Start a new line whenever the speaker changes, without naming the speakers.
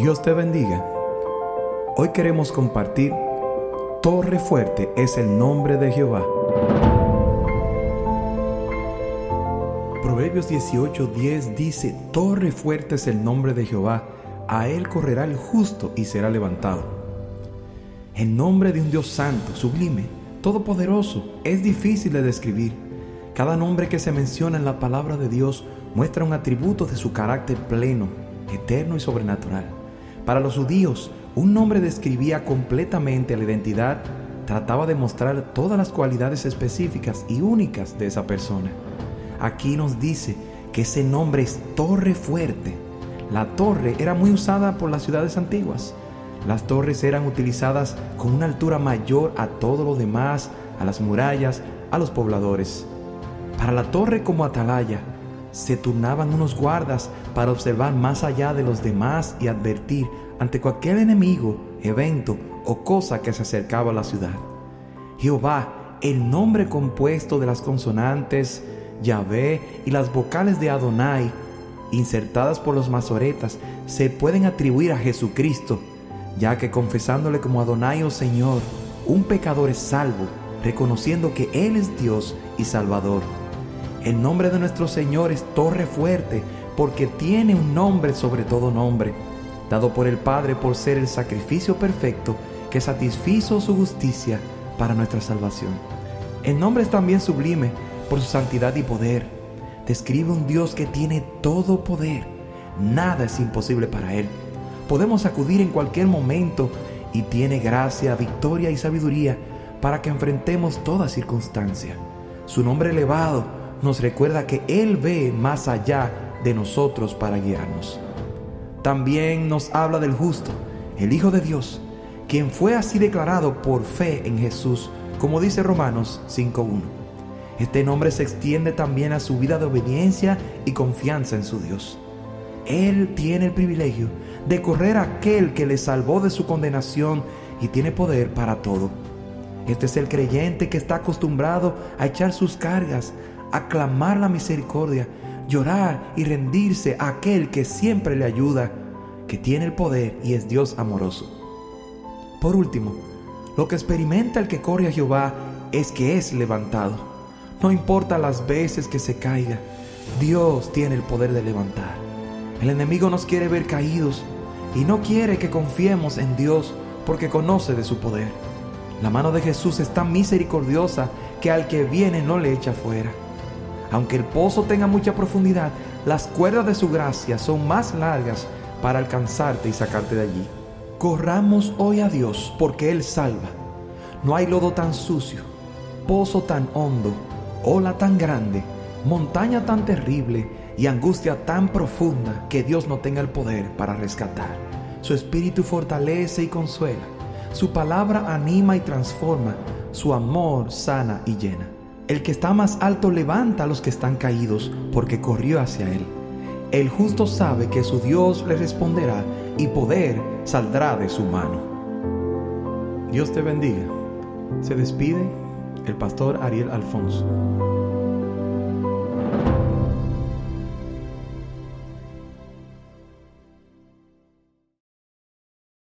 Dios te bendiga. Hoy queremos compartir Torre fuerte es el nombre de Jehová. Proverbios 18:10 dice, Torre fuerte es el nombre de Jehová, a él correrá el justo y será levantado. El nombre de un Dios santo, sublime, todopoderoso, es difícil de describir. Cada nombre que se menciona en la palabra de Dios muestra un atributo de su carácter pleno, eterno y sobrenatural. Para los judíos, un nombre describía completamente la identidad, trataba de mostrar todas las cualidades específicas y únicas de esa persona. Aquí nos dice que ese nombre es torre fuerte. La torre era muy usada por las ciudades antiguas. Las torres eran utilizadas con una altura mayor a todo lo demás, a las murallas, a los pobladores. Para la torre como atalaya, se turnaban unos guardas para observar más allá de los demás y advertir ante cualquier enemigo, evento o cosa que se acercaba a la ciudad. Jehová, el nombre compuesto de las consonantes Yahvé y las vocales de Adonai, insertadas por los masoretas, se pueden atribuir a Jesucristo, ya que confesándole como Adonai o oh Señor, un pecador es salvo, reconociendo que Él es Dios y Salvador. El nombre de nuestro Señor es torre fuerte porque tiene un nombre sobre todo nombre, dado por el Padre por ser el sacrificio perfecto que satisfizo su justicia para nuestra salvación. El nombre es también sublime por su santidad y poder. Describe un Dios que tiene todo poder. Nada es imposible para Él. Podemos acudir en cualquier momento y tiene gracia, victoria y sabiduría para que enfrentemos toda circunstancia. Su nombre elevado nos recuerda que Él ve más allá de nosotros para guiarnos. También nos habla del justo, el Hijo de Dios, quien fue así declarado por fe en Jesús, como dice Romanos 5.1. Este nombre se extiende también a su vida de obediencia y confianza en su Dios. Él tiene el privilegio de correr a aquel que le salvó de su condenación y tiene poder para todo. Este es el creyente que está acostumbrado a echar sus cargas, aclamar la misericordia, llorar y rendirse a aquel que siempre le ayuda, que tiene el poder y es Dios amoroso. Por último, lo que experimenta el que corre a Jehová es que es levantado. No importa las veces que se caiga, Dios tiene el poder de levantar. El enemigo nos quiere ver caídos y no quiere que confiemos en Dios porque conoce de su poder. La mano de Jesús es tan misericordiosa que al que viene no le echa fuera. Aunque el pozo tenga mucha profundidad, las cuerdas de su gracia son más largas para alcanzarte y sacarte de allí. Corramos hoy a Dios porque Él salva. No hay lodo tan sucio, pozo tan hondo, ola tan grande, montaña tan terrible y angustia tan profunda que Dios no tenga el poder para rescatar. Su espíritu fortalece y consuela. Su palabra anima y transforma. Su amor sana y llena. El que está más alto levanta a los que están caídos, porque corrió hacia él. El justo sabe que su Dios le responderá y poder saldrá de su mano. Dios te bendiga. Se despide el pastor Ariel Alfonso.